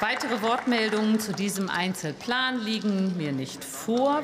Weitere Wortmeldungen zu diesem Einzelplan liegen mir nicht vor.